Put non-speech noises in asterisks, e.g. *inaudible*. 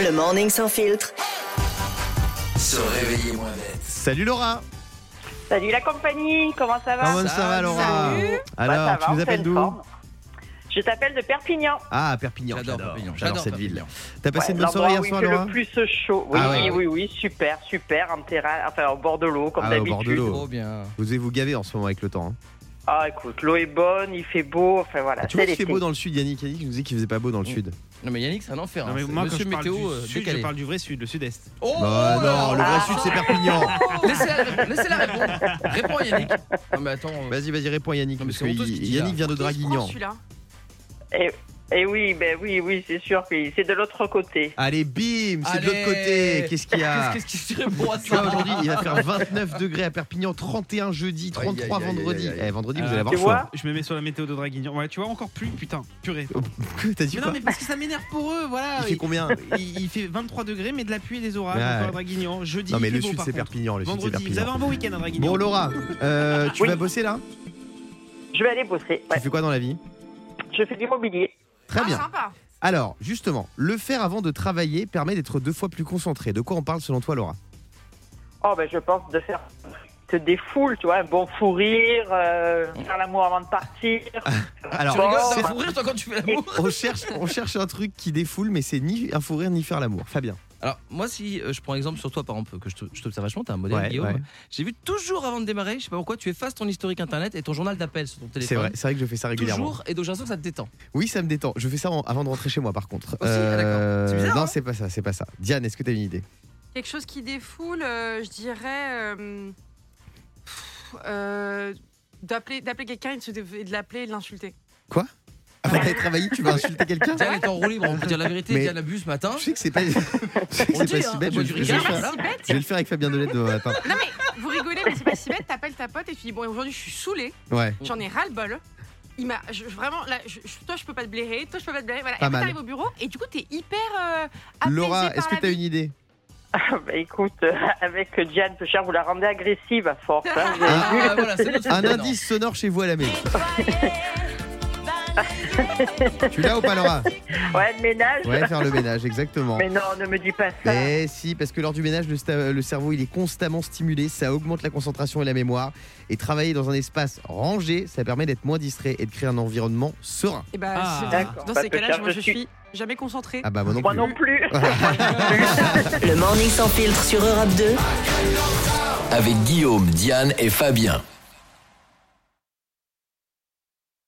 Le morning sans filtre. Se réveiller moins bête. Salut Laura Salut la compagnie, comment ça va? Comment ça va Laura? Salut. Alors, Bah, ça va, tu nous appelles d'où? forme. Je t'appelle de Perpignan. Ah, Perpignan, J'adore. Perpignan, J'adore j'adore cette Perpignan. ville. T'as passé Ouais, une bonne l'endroit soirée hier il soir fait Laura? le plus chaud. Oui, Ah ouais. oui, oui, super, super, en terrain, enfin au bord de l'eau, comme Ah au bord de d'habitude. l'eau. Trop bien. Vous devez vous gaver en ce moment avec le temps. hein. Ah, écoute, l'eau est bonne, il fait beau, enfin voilà, Ah, tu vois qu'il fait beau dans le sud, Yannick? Yannick nous disait qu'il faisait pas beau dans le Mm. sud. Non mais Yannick c'est un enfer. Non, hein. mais moi, quand Monsieur je parle météo du euh, sud, décalé. je parle du vrai sud, le sud-est. Oh Bah non, le vrai sud c'est Perpignan. *laughs* Laissez-la répondre. Réponds à Yannick. Non mais attends. euh, Vas-y, vas-y, réponds Yannick. Non, mais parce c'est que honteux ce il- qu'il dit, Yannick là. vient de Draguignan. Et, et oui, ben oui, oui, c'est sûr que c'est de l'autre côté. Allez, bim, c'est de l'autre côté. Qu'est-ce qu'il y a Qu'est-ce *laughs* qu'est-ce qui répond à vois, ça aujourd'hui, il va faire *laughs* 29 degrés à Perpignan, 31 jeudi, 33 Aïe, aïe, aïe, vendredi. aïe, aïe. Eh, vendredi, vous Euh, allez avoir tu chaud. vois Je me mets sur la météo de Draguignan. Ouais, tu vois, encore plus, putain, purée. T'as dit Mais quoi non, mais parce que ça m'énerve pour eux, voilà. Il fait combien il, il fait 23 degrés, mais de la pluie et des orages Ouais. encore à Draguignan. Jeudi, Non, mais le beau, sud, c'est. Perpignan. Le sud, c'est Vendredi, vous avez un Perpignan. beau week-end à Draguignan. Bon, Laura, euh, tu Oui. vas bosser là Je vais aller bosser. Tu fais quoi dans la vie? Je fais de l'immobilier. Très bien. Alors, justement, le faire avant de travailler permet d'être deux fois plus concentré. De quoi on parle selon toi, Laura? Oh, ben je pense de faire te défoule, tu vois, un bon fou rire, euh, faire l'amour avant de partir. *laughs* Alors, Tu Bon. fou rire toi quand tu fais l'amour on cherche, on cherche un truc qui défoule, mais c'est ni un fou rire ni faire l'amour. Fabien. Alors moi si euh, je prends exemple sur toi par exemple que je t'observe vachement, t'es un modèle Ouais, Guillaume. ouais. J'ai vu toujours avant de démarrer, je sais pas pourquoi, tu effaces ton historique internet et ton journal d'appel sur ton téléphone. C'est vrai, c'est vrai que je fais ça régulièrement. Toujours et donc j'ai l'impression que ça te détend. Oui, ça me détend. Je fais ça en- avant de rentrer chez moi, par contre. Euh, Ah, d'accord. C'est bizarre, non, hein c'est pas ça, c'est pas ça. Diane, est-ce que t'as une idée? Quelque chose qui défoule, euh, je dirais. euh, pff, euh, d'appeler d'appeler quelqu'un et de, l'appeler et de l'insulter. Avant d'aller travailler, tu vas insulter quelqu'un Diane est en roue libre, on peut dire la vérité, Mais- Diane a bu ce matin. Je sais que c'est pas, *laughs* je sais que On c'est dit, pas hein, si bête. Je, je vais le faire. voilà. si bête Je vais le faire avec Fabien Delette demain matin. Non mais vous rigolez, mais c'est pas si bête. T'appelles ta pote et tu dis bon aujourd'hui je suis saoulée, Ouais. j'en ai ras le bol. Il m'a je- vraiment là, je- je- toi je peux pas te blairer, toi je peux pas te blairer. Voilà. Pas et t'arrives au bureau et du coup t'es hyper euh, Laura, est-ce que t'as une idée? Bah écoute, euh, avec Diane Pechard, vous la rendez agressive à force. hein. *laughs* Ah voilà, notre Un indice sonore chez vous à la maison. *laughs* tu l'as ou pas, Laura? Ouais, le ménage. Ouais, faire le ménage, exactement. Mais non, ne me dis pas ça. Mais si, parce que lors du ménage, le, cerveau il est constamment stimulé, ça augmente la concentration et la mémoire. Et travailler dans un espace rangé, ça permet d'être moins distrait et de créer un environnement serein. Et bah Ah. c'est- D'accord. dans Bah, ces cas-là, moi je suis- suis jamais concentrée. Ah bah moi non Moi plus. non plus. *laughs* Le morning sans filtre sur Europe 2. Avec Guillaume, Diane et Fabien.